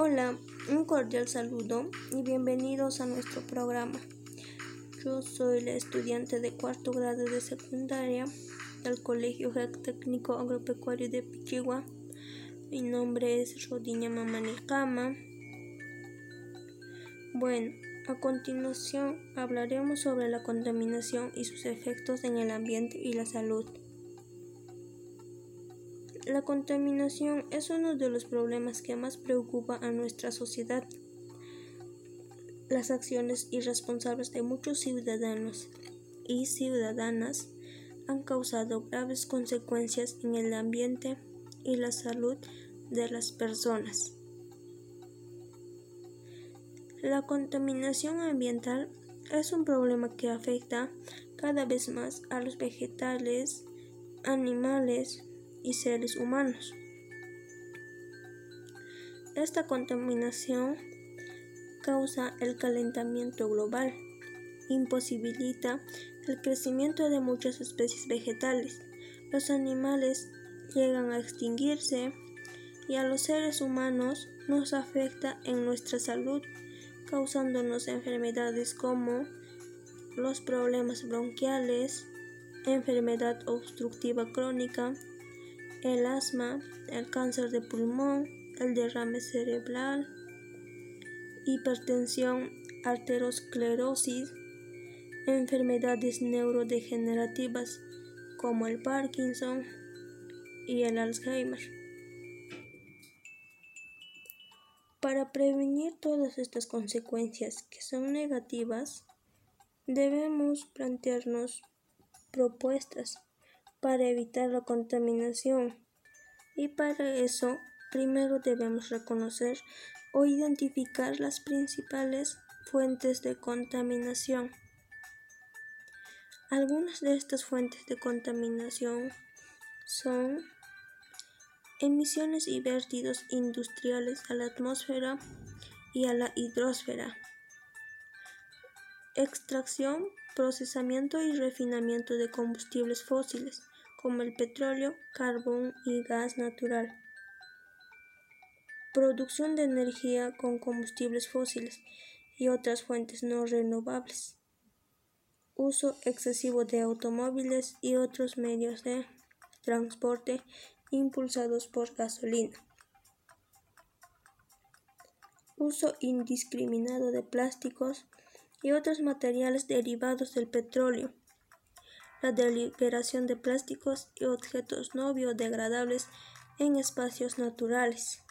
Hola, un cordial saludo y bienvenidos a nuestro programa. Yo soy la estudiante de cuarto grado de secundaria del Colegio Técnico Agropecuario de Pichigua. Mi nombre es Rodiña Mamanicama. Bueno, a continuación hablaremos sobre la contaminación y sus efectos en el ambiente y la salud. La contaminación es uno de los problemas que más preocupa a nuestra sociedad. Las acciones irresponsables de muchos ciudadanos y ciudadanas han causado graves consecuencias en el ambiente y la salud de las personas. La contaminación ambiental es un problema que afecta cada vez más a los vegetales, animales, y seres humanos. Esta contaminación causa el calentamiento global, imposibilita el crecimiento de muchas especies vegetales. Los animales llegan a extinguirse y a los seres humanos nos afecta en nuestra salud, causándonos enfermedades como los problemas bronquiales, enfermedad obstructiva crónica, el asma, el cáncer de pulmón, el derrame cerebral, hipertensión, arteriosclerosis, enfermedades neurodegenerativas como el Parkinson y el Alzheimer. Para prevenir todas estas consecuencias que son negativas, debemos plantearnos propuestas para evitar la contaminación. Y para eso, primero debemos reconocer o identificar las principales fuentes de contaminación. Algunas de estas fuentes de contaminación son emisiones y vertidos industriales a la atmósfera y a la hidrosfera, extracción, procesamiento y refinamiento de combustibles fósiles, como el petróleo, carbón y gas natural. Producción de energía con combustibles fósiles y otras fuentes no renovables. Uso excesivo de automóviles y otros medios de transporte impulsados por gasolina. Uso indiscriminado de plásticos y otros materiales derivados del petróleo la deliberación de plásticos y objetos no biodegradables en espacios naturales.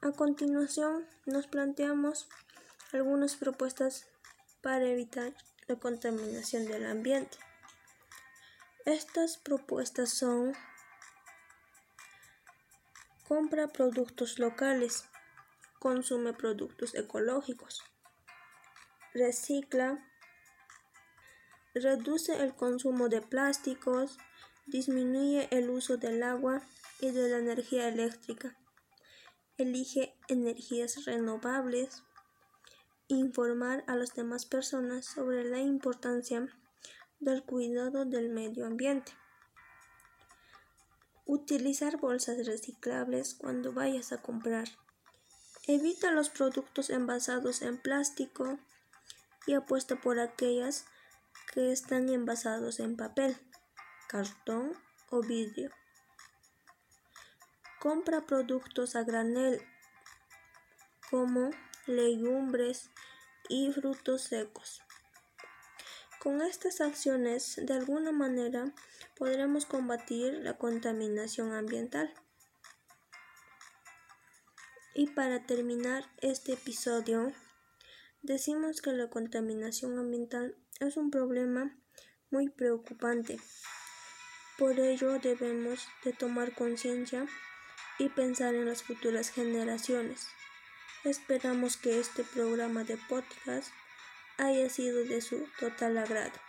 A continuación, nos planteamos algunas propuestas para evitar la contaminación del ambiente. Estas propuestas son compra productos locales, consume productos ecológicos, recicla reduce el consumo de plásticos, disminuye el uso del agua y de la energía eléctrica, elige energías renovables, informar a las demás personas sobre la importancia del cuidado del medio ambiente. Utilizar bolsas reciclables cuando vayas a comprar. Evita los productos envasados en plástico y apuesta por aquellas que están envasados en papel, cartón o vidrio. Compra productos a granel como legumbres y frutos secos. Con estas acciones, de alguna manera, podremos combatir la contaminación ambiental. Y para terminar este episodio, decimos que la contaminación ambiental es un problema muy preocupante. Por ello debemos de tomar conciencia y pensar en las futuras generaciones. Esperamos que este programa de podcast haya sido de su total agrado.